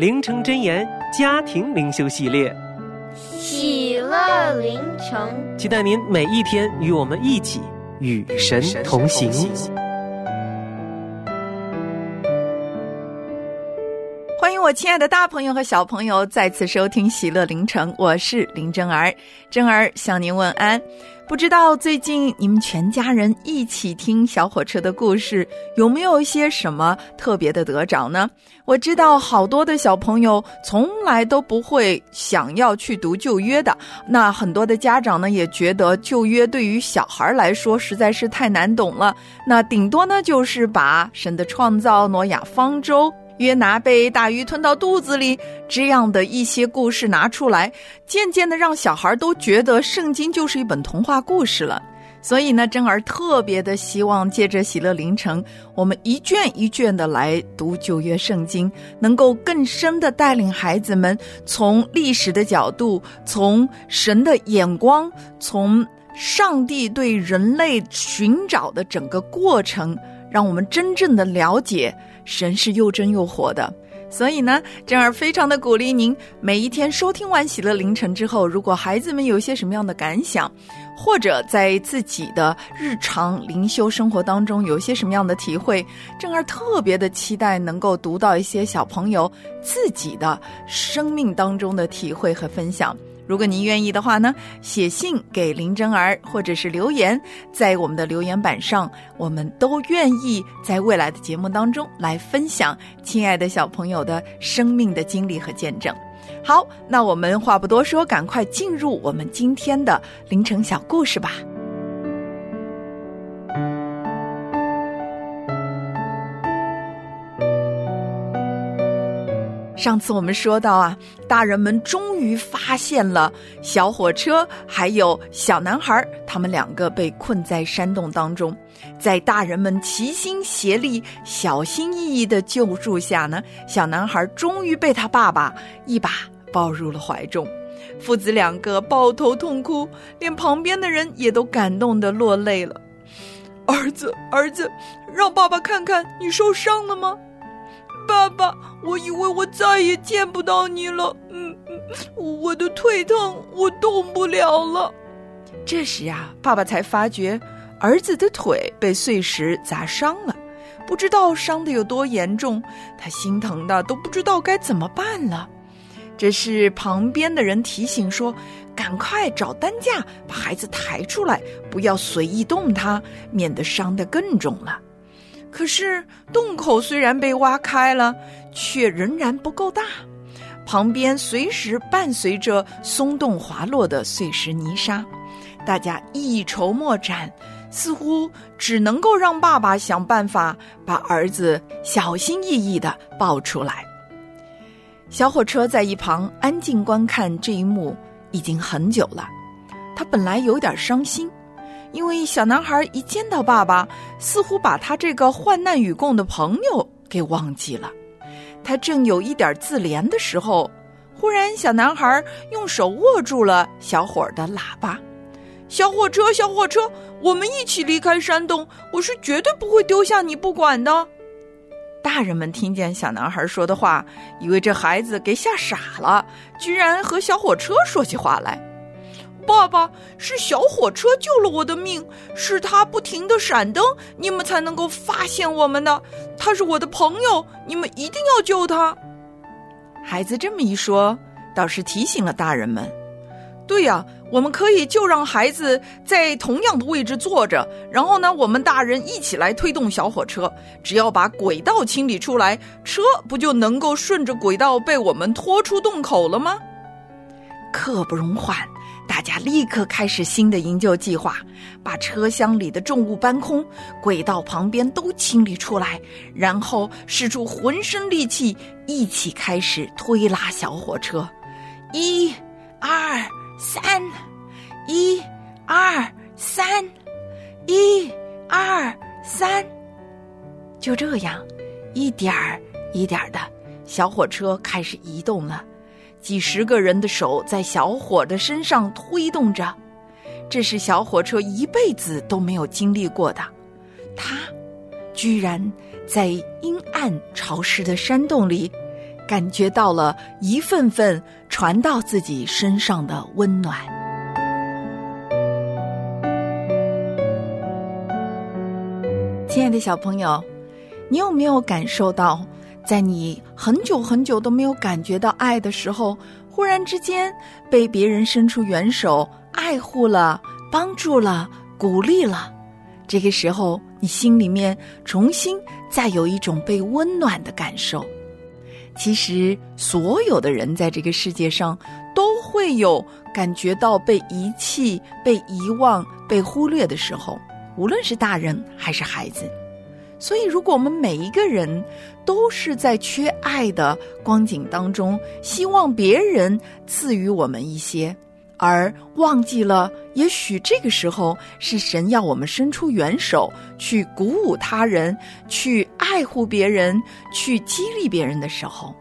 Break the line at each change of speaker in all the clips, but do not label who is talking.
灵城真言家庭灵修系列，
喜乐灵城，
期待您每一天与我们一起与神同行。
欢迎我亲爱的大朋友和小朋友再次收听《喜乐灵城》，我是林真儿，真儿向您问安。不知道最近你们全家人一起听小火车的故事，有没有一些什么特别的得着呢？我知道好多的小朋友从来都不会想要去读旧约的，那很多的家长呢也觉得旧约对于小孩来说实在是太难懂了，那顶多呢就是把神的创造、挪亚方舟。约拿被大鱼吞到肚子里，这样的一些故事拿出来，渐渐的让小孩都觉得圣经就是一本童话故事了。所以呢，珍儿特别的希望借着喜乐凌晨，我们一卷一卷的来读旧约圣经，能够更深的带领孩子们从历史的角度，从神的眼光，从上帝对人类寻找的整个过程，让我们真正的了解。神是又真又活的，所以呢，珍儿非常的鼓励您，每一天收听完《喜乐凌晨》之后，如果孩子们有一些什么样的感想，或者在自己的日常灵修生活当中有一些什么样的体会，珍儿特别的期待能够读到一些小朋友自己的生命当中的体会和分享。如果您愿意的话呢，写信给林真儿，或者是留言在我们的留言板上，我们都愿意在未来的节目当中来分享亲爱的小朋友的生命的经历和见证。好，那我们话不多说，赶快进入我们今天的凌晨小故事吧。上次我们说到啊，大人们终于发现了小火车还有小男孩，他们两个被困在山洞当中，在大人们齐心协力、小心翼翼的救助下呢，小男孩终于被他爸爸一把抱入了怀中，父子两个抱头痛哭，连旁边的人也都感动的落泪了。儿子，儿子，让爸爸看看你受伤了吗？爸爸，我以为我再也见不到你了。嗯嗯，我的腿疼，我动不了了。这时啊，爸爸才发觉儿子的腿被碎石砸伤了，不知道伤的有多严重。他心疼的都不知道该怎么办了。这是旁边的人提醒说：“赶快找担架把孩子抬出来，不要随意动他，免得伤得更重了。”可是洞口虽然被挖开了，却仍然不够大，旁边随时伴随着松动滑落的碎石泥沙，大家一筹莫展，似乎只能够让爸爸想办法把儿子小心翼翼的抱出来。小火车在一旁安静观看这一幕已经很久了，他本来有点伤心。因为小男孩一见到爸爸，似乎把他这个患难与共的朋友给忘记了。他正有一点自怜的时候，忽然小男孩用手握住了小伙的喇叭：“小火车，小火车，我们一起离开山洞！我是绝对不会丢下你不管的。”大人们听见小男孩说的话，以为这孩子给吓傻了，居然和小火车说起话来。爸爸，是小火车救了我的命，是他不停的闪灯，你们才能够发现我们的。他是我的朋友，你们一定要救他。孩子这么一说，倒是提醒了大人们。对呀，我们可以就让孩子在同样的位置坐着，然后呢，我们大人一起来推动小火车。只要把轨道清理出来，车不就能够顺着轨道被我们拖出洞口了吗？刻不容缓，大家立刻开始新的营救计划，把车厢里的重物搬空，轨道旁边都清理出来，然后使出浑身力气，一起开始推拉小火车。一、二。三，一，二，三，一，二，三，就这样，一点儿一点儿的，小火车开始移动了。几十个人的手在小火的身上推动着，这是小火车一辈子都没有经历过的。它居然在阴暗潮湿的山洞里。感觉到了一份份传到自己身上的温暖。亲爱的小朋友，你有没有感受到，在你很久很久都没有感觉到爱的时候，忽然之间被别人伸出援手，爱护了、帮助了、鼓励了？这个时候，你心里面重新再有一种被温暖的感受。其实，所有的人在这个世界上都会有感觉到被遗弃、被遗忘、被忽略的时候，无论是大人还是孩子。所以，如果我们每一个人都是在缺爱的光景当中，希望别人赐予我们一些。而忘记了，也许这个时候是神要我们伸出援手，去鼓舞他人，去爱护别人，去激励别人的时候，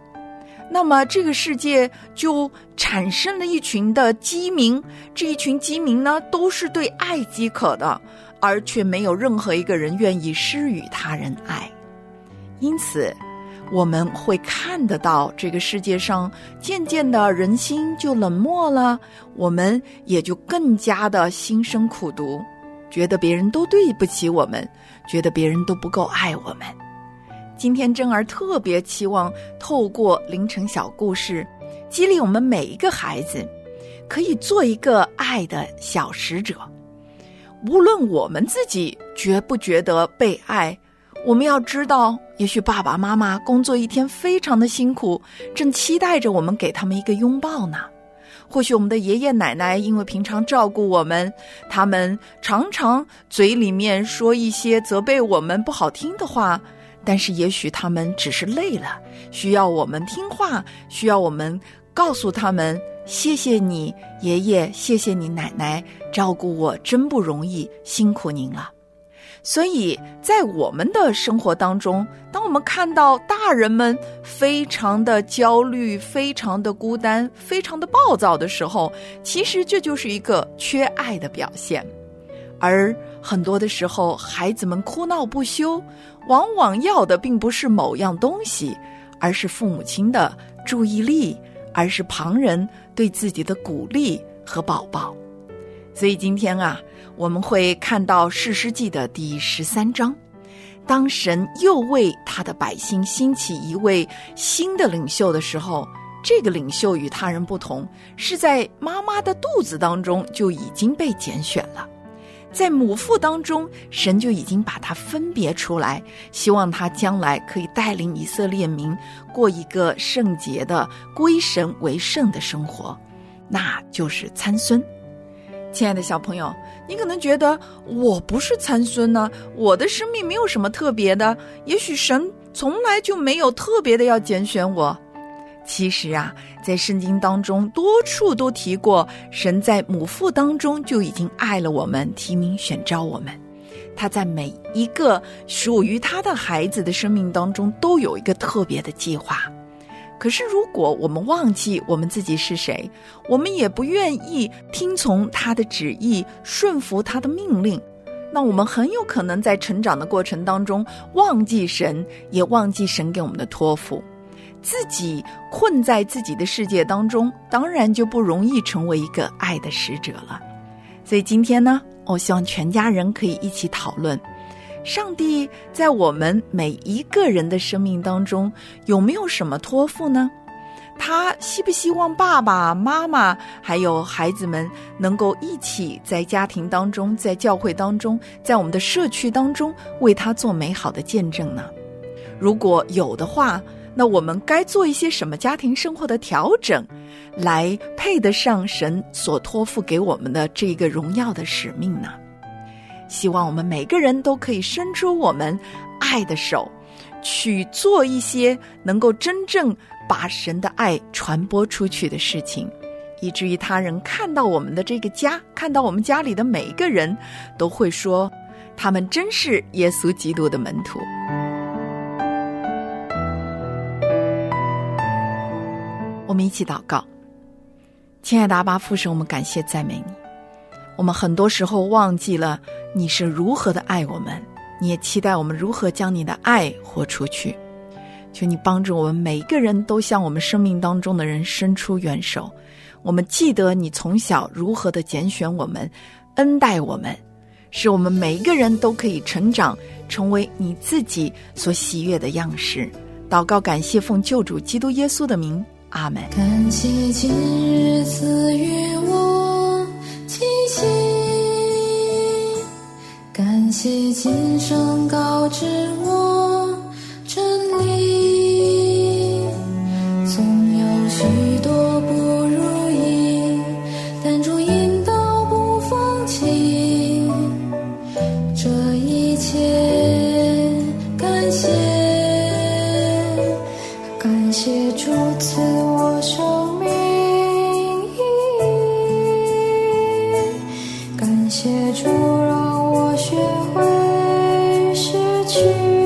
那么这个世界就产生了一群的鸡民。这一群鸡民呢，都是对爱饥渴的，而却没有任何一个人愿意施予他人爱，因此。我们会看得到，这个世界上渐渐的人心就冷漠了，我们也就更加的心生苦毒，觉得别人都对不起我们，觉得别人都不够爱我们。今天真儿特别期望透过凌晨小故事，激励我们每一个孩子，可以做一个爱的小使者。无论我们自己觉不觉得被爱。我们要知道，也许爸爸妈妈工作一天非常的辛苦，正期待着我们给他们一个拥抱呢。或许我们的爷爷奶奶因为平常照顾我们，他们常常嘴里面说一些责备我们不好听的话，但是也许他们只是累了，需要我们听话，需要我们告诉他们：谢谢你爷爷，谢谢你奶奶，照顾我真不容易，辛苦您了。所以在我们的生活当中，当我们看到大人们非常的焦虑、非常的孤单、非常的暴躁的时候，其实这就是一个缺爱的表现。而很多的时候，孩子们哭闹不休，往往要的并不是某样东西，而是父母亲的注意力，而是旁人对自己的鼓励和宝宝。所以今天啊。我们会看到《士师记》的第十三章，当神又为他的百姓兴起一位新的领袖的时候，这个领袖与他人不同，是在妈妈的肚子当中就已经被拣选了，在母腹当中，神就已经把他分别出来，希望他将来可以带领以色列民过一个圣洁的、归神为圣的生活，那就是参孙。亲爱的小朋友。你可能觉得我不是参孙呢，我的生命没有什么特别的。也许神从来就没有特别的要拣选我。其实啊，在圣经当中多处都提过，神在母腹当中就已经爱了我们，提名选召我们。他在每一个属于他的孩子的生命当中都有一个特别的计划。可是，如果我们忘记我们自己是谁，我们也不愿意听从他的旨意、顺服他的命令，那我们很有可能在成长的过程当中忘记神，也忘记神给我们的托付。自己困在自己的世界当中，当然就不容易成为一个爱的使者了。所以今天呢，我希望全家人可以一起讨论，上帝在我们每一个人的生命当中有没有什么托付呢？他希不希望爸爸妈妈还有孩子们能够一起在家庭当中、在教会当中、在我们的社区当中为他做美好的见证呢？如果有的话，那我们该做一些什么家庭生活的调整，来配得上神所托付给我们的这个荣耀的使命呢？希望我们每个人都可以伸出我们爱的手，去做一些能够真正。把神的爱传播出去的事情，以至于他人看到我们的这个家，看到我们家里的每一个人，都会说，他们真是耶稣基督的门徒。我们一起祷告，亲爱的阿巴父神，我们感谢赞美你。我们很多时候忘记了你是如何的爱我们，你也期待我们如何将你的爱活出去。求你帮助我们每一个人都向我们生命当中的人伸出援手。我们记得你从小如何的拣选我们，恩待我们，使我们每一个人都可以成长，成为你自己所喜悦的样式。祷告，感谢奉救主基督耶稣的名，阿门。
感谢今日赐予我气息，感谢今生告知我一切就让我学会失去。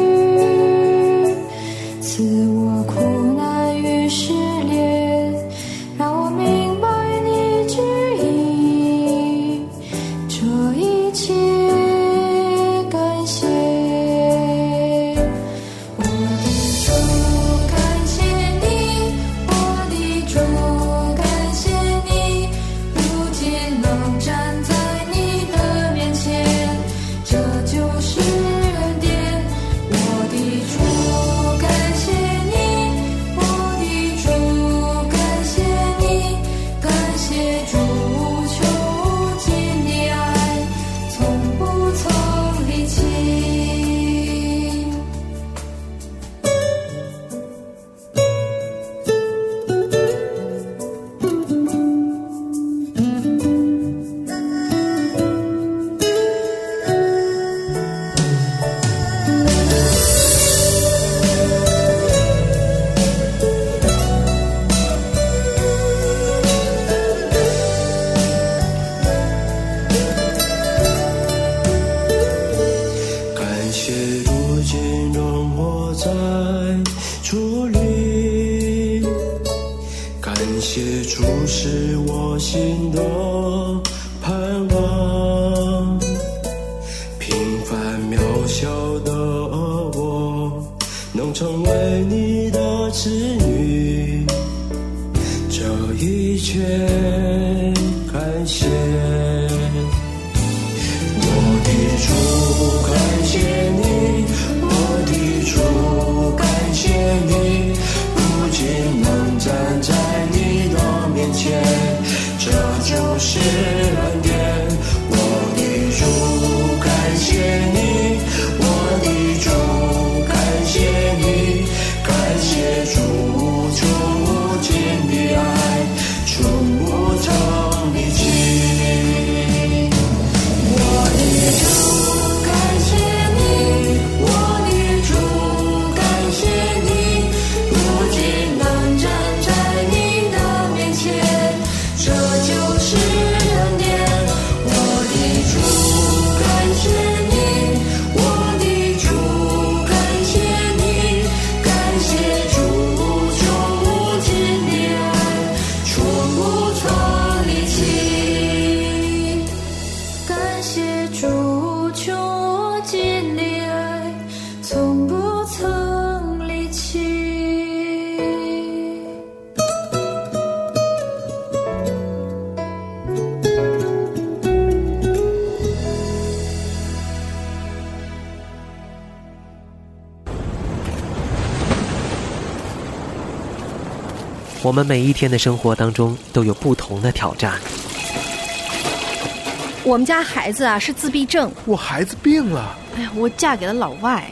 谢主穷无尽的爱，从不曾离弃。
我们每一天的生活当中，都有不同的挑战。
我们家孩子啊是自闭症，
我孩子病了，
哎呀，我嫁给了老外，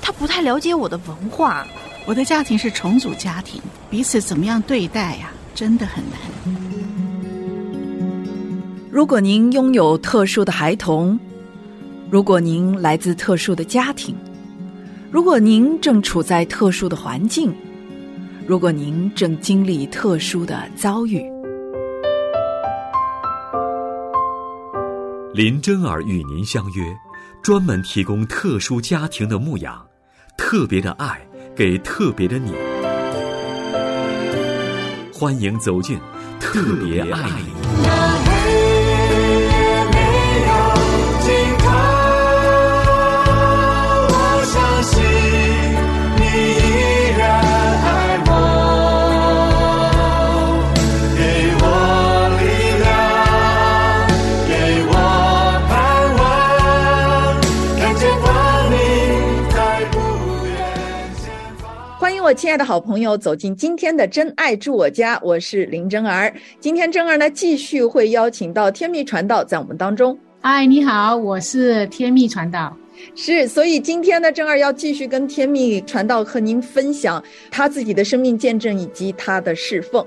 他不太了解我的文化。
我的家庭是重组家庭，彼此怎么样对待呀、真的很难。
如果您拥有特殊的孩童，如果您来自特殊的家庭，如果您正处在特殊的环境，如果您正经历特殊的遭遇，
林真儿与您相约，专门提供特殊家庭的牧养，特别的爱给特别的你。欢迎走进特别爱你。
我亲爱的好朋友走进今天的真爱住我家，我是林真儿。今天真儿呢继续会邀请到天命传道在我们当中。
嗨，你好，我是天命传道。
是，所以今天呢，正儿要继续跟天命传道和您分享他自己的生命见证以及他的侍奉。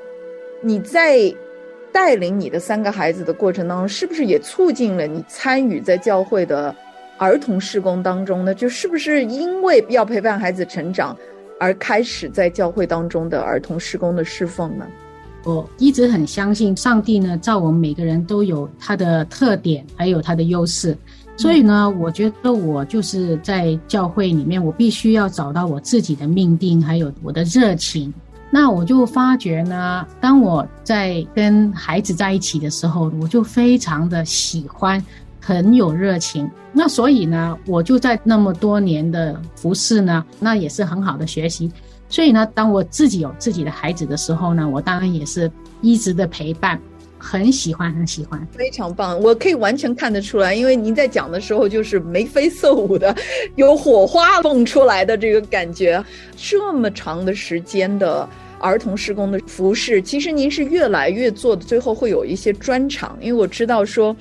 你在带领你的三个孩子的过程当中，是不是也促进了你参与在教会的儿童施工当中呢？就是不是因为要陪伴孩子成长而开始在教会当中的儿童施工的侍奉呢？
我一直很相信上帝呢，造我们每个人都有他的特点，还有他的优势。所以呢，我觉得我就是在教会里面，我必须要找到我自己的命定，还有我的热情。那我就发觉呢，当我在跟孩子在一起的时候，我就非常的喜欢，很有热情。那所以呢，我就在那么多年的服侍呢，那也是很好的学习。所以呢，当我自己有自己的孩子的时候呢，我当然也是一直的陪伴，很喜欢，很喜欢。
非常棒，我可以完全看得出来，因为您在讲的时候就是眉飞色舞的，有火花蹦出来的这个感觉。这么长的时间的儿童施工的服饰，其实您是越来越做的，最后会有一些专场，因为我知道说，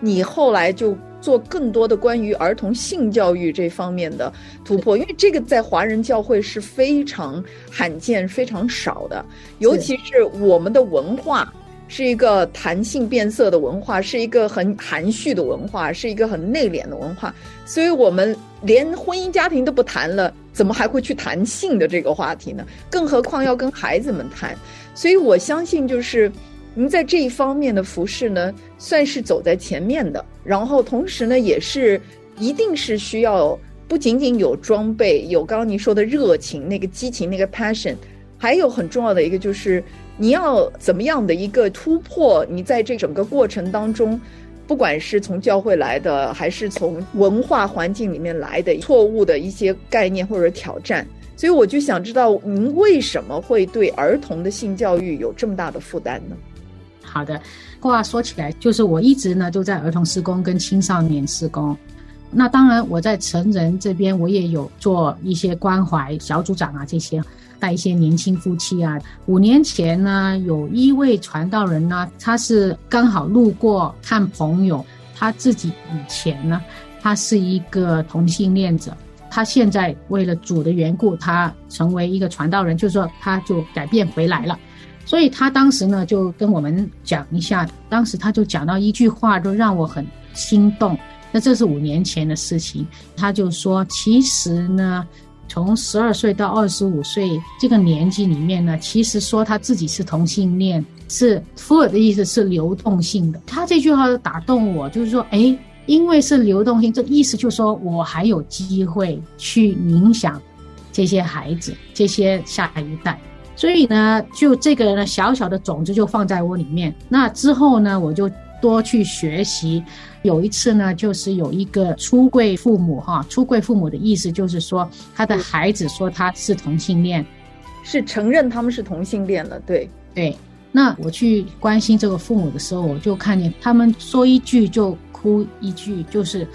你后来就做更多的关于儿童性教育这方面的突破，因为这个在华人教会是非常罕见、非常少的，尤其是我们的文化。是一个谈性变色的文化，是一个很含蓄的文化，是一个很内敛的文化，所以我们连婚姻家庭都不谈了，怎么还会去谈性的这个话题呢？更何况要跟孩子们谈。所以我相信，就是您在这一方面的服饰呢，算是走在前面的。然后同时呢，也是一定是需要不仅仅有装备，有刚刚您说的热情、那个激情、那个 passion，还有很重要的一个就是。你要怎么样的一个突破？你在这整个过程当中，不管是从教会来的，还是从文化环境里面来的错误的一些概念或者挑战，所以我就想知道您为什么会对儿童的性教育有这么大的负担呢？
好的，话说起来，就是我一直呢都在儿童施工跟青少年施工。那当然，我在成人这边我也有做一些关怀小组长啊这些。带一些年轻夫妻啊，五年前呢，有一位传道人呢，他是刚好路过看朋友，他自己以前呢，他是一个同性恋者，他现在为了主的缘故，他成为一个传道人，就是说他就改变回来了，所以他当时呢就跟我们讲一下，当时他就讲到一句话，都让我很心动。那这是五年前的事情，他就说，其实呢。从十二岁到二十五岁这个年纪里面呢，其实说他自己是同性恋，是福尔的意思是流动性的。他这句话打动我，就是说，哎，因为是流动性，这意思就是说我还有机会去影响这些孩子、这些下一代。所以呢，就这个呢小小的种子就放在我里面。那之后呢，我就多去学习。有一次呢，就是有一个出柜父母哈，出柜父母的意思就是说，他的孩子说他是同性恋，
是承认他们是同性恋了。对
对，那我去关心这个父母的时候，我就看见他们说一句就哭一句，就是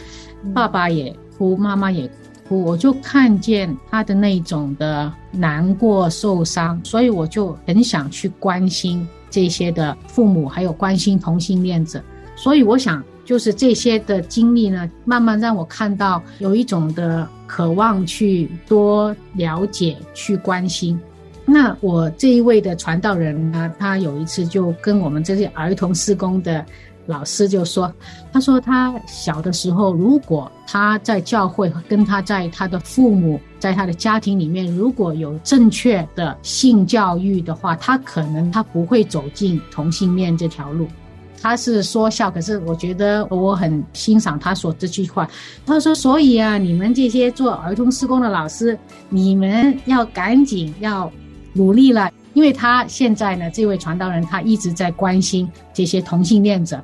爸爸也哭，妈妈也哭。我就看见他的那种的难过、受伤，所以我就很想去关心这些的父母，还有关心同性恋者。所以我想，就是这些的经历呢，慢慢让我看到有一种的渴望去多了解、去关心。那我这一位的传道人呢，他有一次就跟我们这些儿童施工的老师就说，他说他小的时候，如果他在教会跟他在他的父母在他的家庭里面，如果有正确的性教育的话，他可能他不会走进同性恋这条路。他是说笑，可是我觉得我很欣赏他说这句话。他说：“所以啊，你们这些做儿童施工的老师，你们要赶紧要努力了，因为他现在呢，这位传道人他一直在关心这些同性恋者，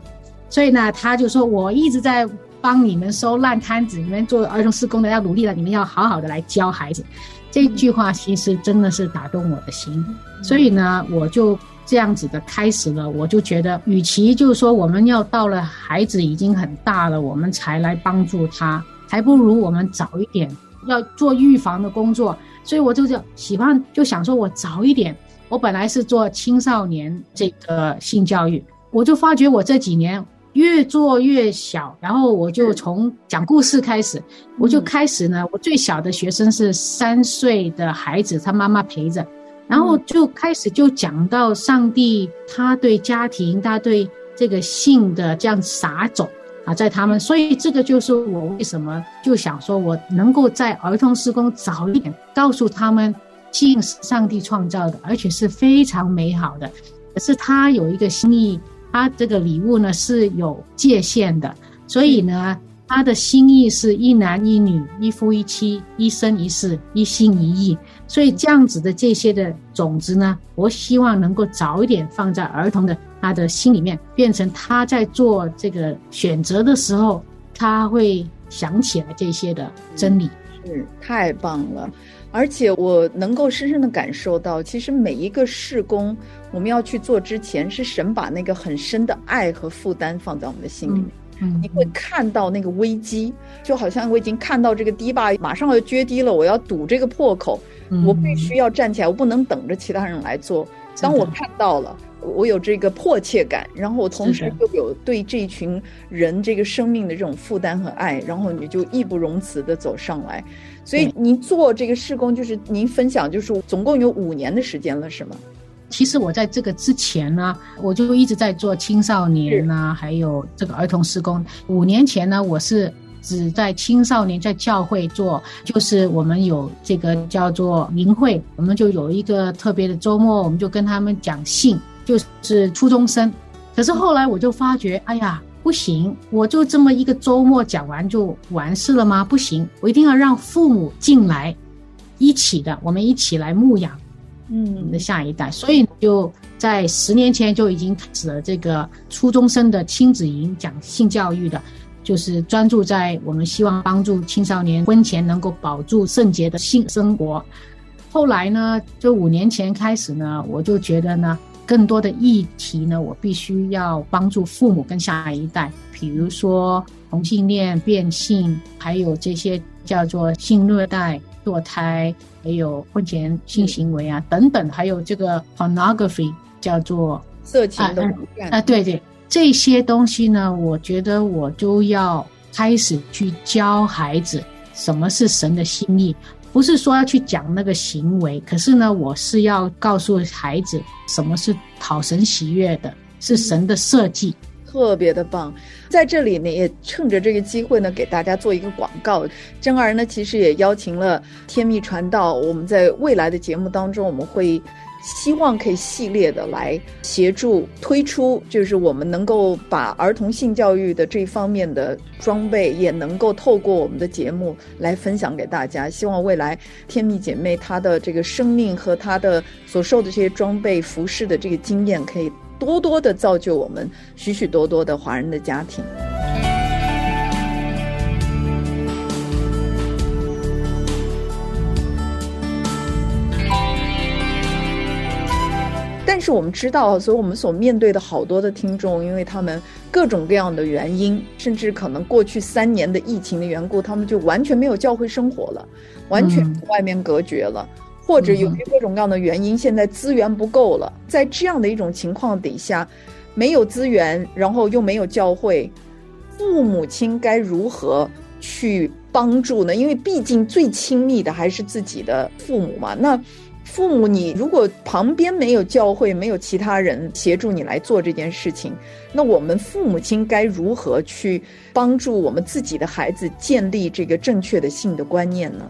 所以呢，他就说我一直在帮你们收烂摊子，你们做儿童施工的要努力了，你们要好好的来教孩子。”这句话其实真的是打动我的心，所以呢，我就。这样子的开始了，我就觉得，与其就是说我们要到了孩子已经很大了，我们才来帮助他，还不如我们早一点要做预防的工作。所以我就就喜欢就想说，我早一点。我本来是做青少年这个性教育，我就发觉我这几年越做越小，然后我就从讲故事开始，我就开始呢，我最小的学生是三岁的孩子，他妈妈陪着。然后就开始就讲到上帝，他对家庭，他对这个性的这样撒种啊，在他们，所以这个就是我为什么就想说，我能够在儿童施工早一点告诉他们，性是上帝创造的，而且是非常美好的，可是他有一个心意，他这个礼物呢是有界限的，所以呢。他的心意是一男一女，一夫一妻，一生一世，一心一意。所以这样子的这些的种子呢，我希望能够早一点放在儿童的他的心里面，变成他在做这个选择的时候，他会想起来这些的真理。
是太棒了，而且我能够深深的感受到，其实每一个事工我们要去做之前，是神把那个很深的爱和负担放在我们的心里面。你会看到那个危机，就好像我已经看到这个堤坝马上要决堤了，我要堵这个破口，我必须要站起来，我不能等着其他人来做。当我看到了，我有这个迫切感，然后我同时又有对这群人这个生命的这种负担和爱，然后你就义不容辞的走上来。所以您做这个施工，就是您分享，就是总共有五年的时间了，是吗？
其实我在这个之前呢，我就一直在做青少年呐，还有这个儿童施工。五年前呢，我是只在青少年在教会做，就是我们有这个叫做营会，我们就有一个特别的周末，我们就跟他们讲信，就是初中生。可是后来我就发觉，哎呀，不行，我就这么一个周末讲完就完事了吗？不行，我一定要让父母进来，一起的，我们一起来牧养。嗯，的下一代，所以就在十年前就已经开始了这个初中生的亲子营讲性教育的，就是专注在我们希望帮助青少年婚前能够保住圣洁的性生活。后来呢，就五年前开始呢，我就觉得呢，更多的议题呢，我必须要帮助父母跟下一代，比如说同性恋、变性，还有这些叫做性虐待。堕胎，还有婚前性行为啊，等等，还有这个 pornography，叫做
色情的
啊，对对，这些东西呢，我觉得我都要开始去教孩子什么是神的心意，不是说要去讲那个行为，可是呢，我是要告诉孩子什么是讨神喜悦的，是神的设计。
特别的棒，在这里呢，也趁着这个机会呢，给大家做一个广告。真儿呢，其实也邀请了天密传道，我们在未来的节目当中，我们会希望可以系列的来协助推出，就是我们能够把儿童性教育的这方面的装备，也能够透过我们的节目来分享给大家。希望未来天蜜姐妹她的这个生命和她的所受的这些装备服饰的这个经验可以。多多的造就我们许许多多的华人的家庭。但是我们知道，所以我们所面对的好多的听众，因为他们各种各样的原因，甚至可能过去三年的疫情的缘故，他们就完全没有教会生活了，完全
嗯
跟外面隔绝了。或者由于各种各样的原因，现在资源不够了，在这样的一种情况底下，没有资源，然后又没有教会，父母亲该如何去帮助呢？因为毕竟最亲密的还是自己的父母嘛。那父母，你如果旁边没有教会，没有其他人协助你来做这件事情，那我们父母亲该如何去帮助我们自己的孩子建立这个正确的性的观念呢？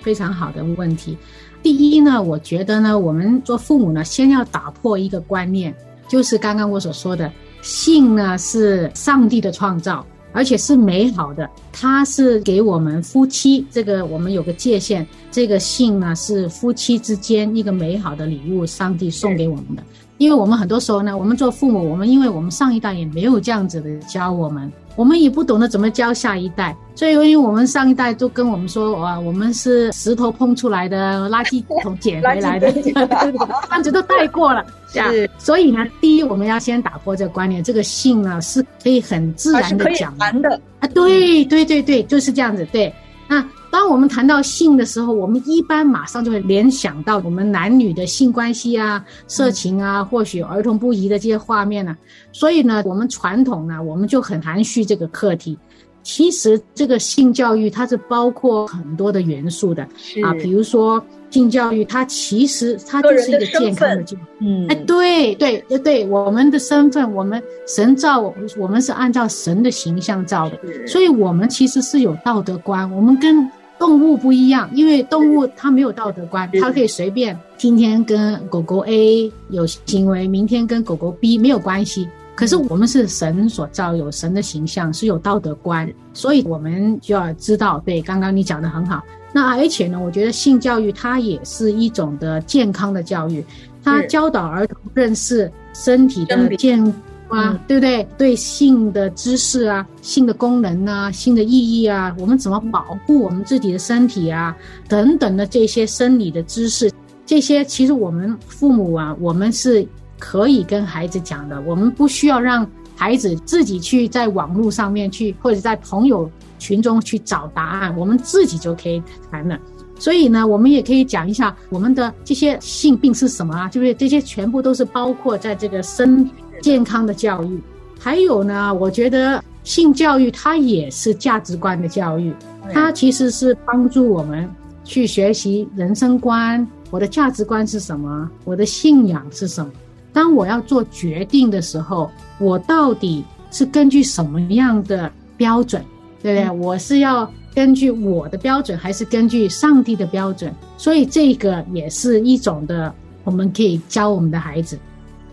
非常好的问题。第一呢，我觉得呢，我们做父母呢，先要打破一个观念，就是刚刚我所说的，性呢是上帝的创造，而且是美好的，它是给我们夫妻这个我们有个界限，这个性呢是夫妻之间一个美好的礼物，上帝送给我们的。因为我们很多时候呢，我们做父母，我们因为我们上一代也没有这样子的教我们，我们也不懂得怎么教下一代，所以因为我们上一代都跟我们说，哇，我们是石头碰出来的，垃圾桶捡 回来的，这样子都带过了。
是。
所以呢，第一我们要先打破这个观念，这个性呢是可以很自然的。讲的，啊，对对对对，就是这样子。对，那当我们谈到性的时候，我们一般马上就会联想到我们男女的性关系啊、色情啊，或许儿童不宜的这些画面呢、所以呢，我们传统呢，我们就很含蓄这个课题。其实这个性教育它是包括很多的元素的。啊，比如说性教育，它其实它就是一个健康的教育。
嗯。
哎，对对对对，我们的身份，我们神造我，我们是按照神的形象造的，所以我们其实是有道德观，我们跟动物不一样，因为动物它没有道德观，它可以随便今天跟狗狗 A 有行为，明天跟狗狗 B 没有关系。可是我们是神所造，有神的形象，是有道德观，所以我们就要知道。对，刚刚你讲的很好。那而且呢，我觉得性教育它也是一种的健康的教育，它教导儿童认识身体的健啊，
嗯
对不对？对性的知识啊、性的功能啊、性的意义啊，我们怎么保护我们自己的身体啊，等等的这些生理的知识，这些其实我们父母啊，我们是可以跟孩子讲的，我们不需要让孩子自己去在网络上面去，或者在朋友群中去找答案，我们自己就可以谈了。所以呢，我们也可以讲一下我们的这些性病是什么啊？对不对？这些全部都是包括在这个身健康的教育。还有呢，我觉得性教育它也是价值观的教育，它其实是帮助我们去学习人生观，我的价值观是什么，我的信仰是什么。当我要做决定的时候，我到底是根据什么样的标准，对不对？我是要根据我的标准，还是根据上帝的标准？所以这个也是一种的，我们可以教我们的孩子。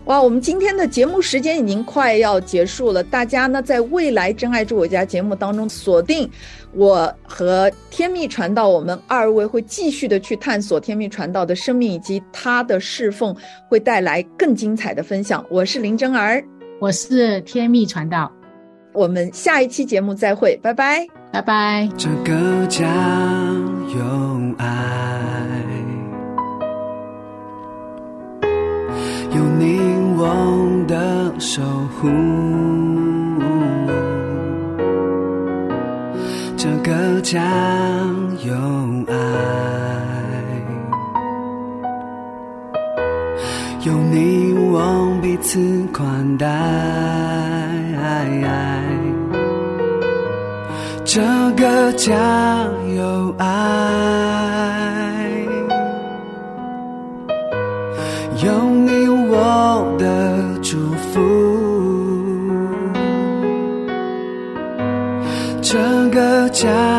哇，我们今天的节目时间已经快要结束了，大家呢在未来《真爱住我家》节目当中锁定我和天命传道，我们二位会继续的去探索天命传道的生命以及他的侍奉，会带来更精彩的分享。我是林真儿，
我是天命传道，
我们下一期节目再会，拜拜，
拜拜。
这个家有爱，我的守护。这个家有爱，有你我彼此宽待。这个家有爱，这个家有爱，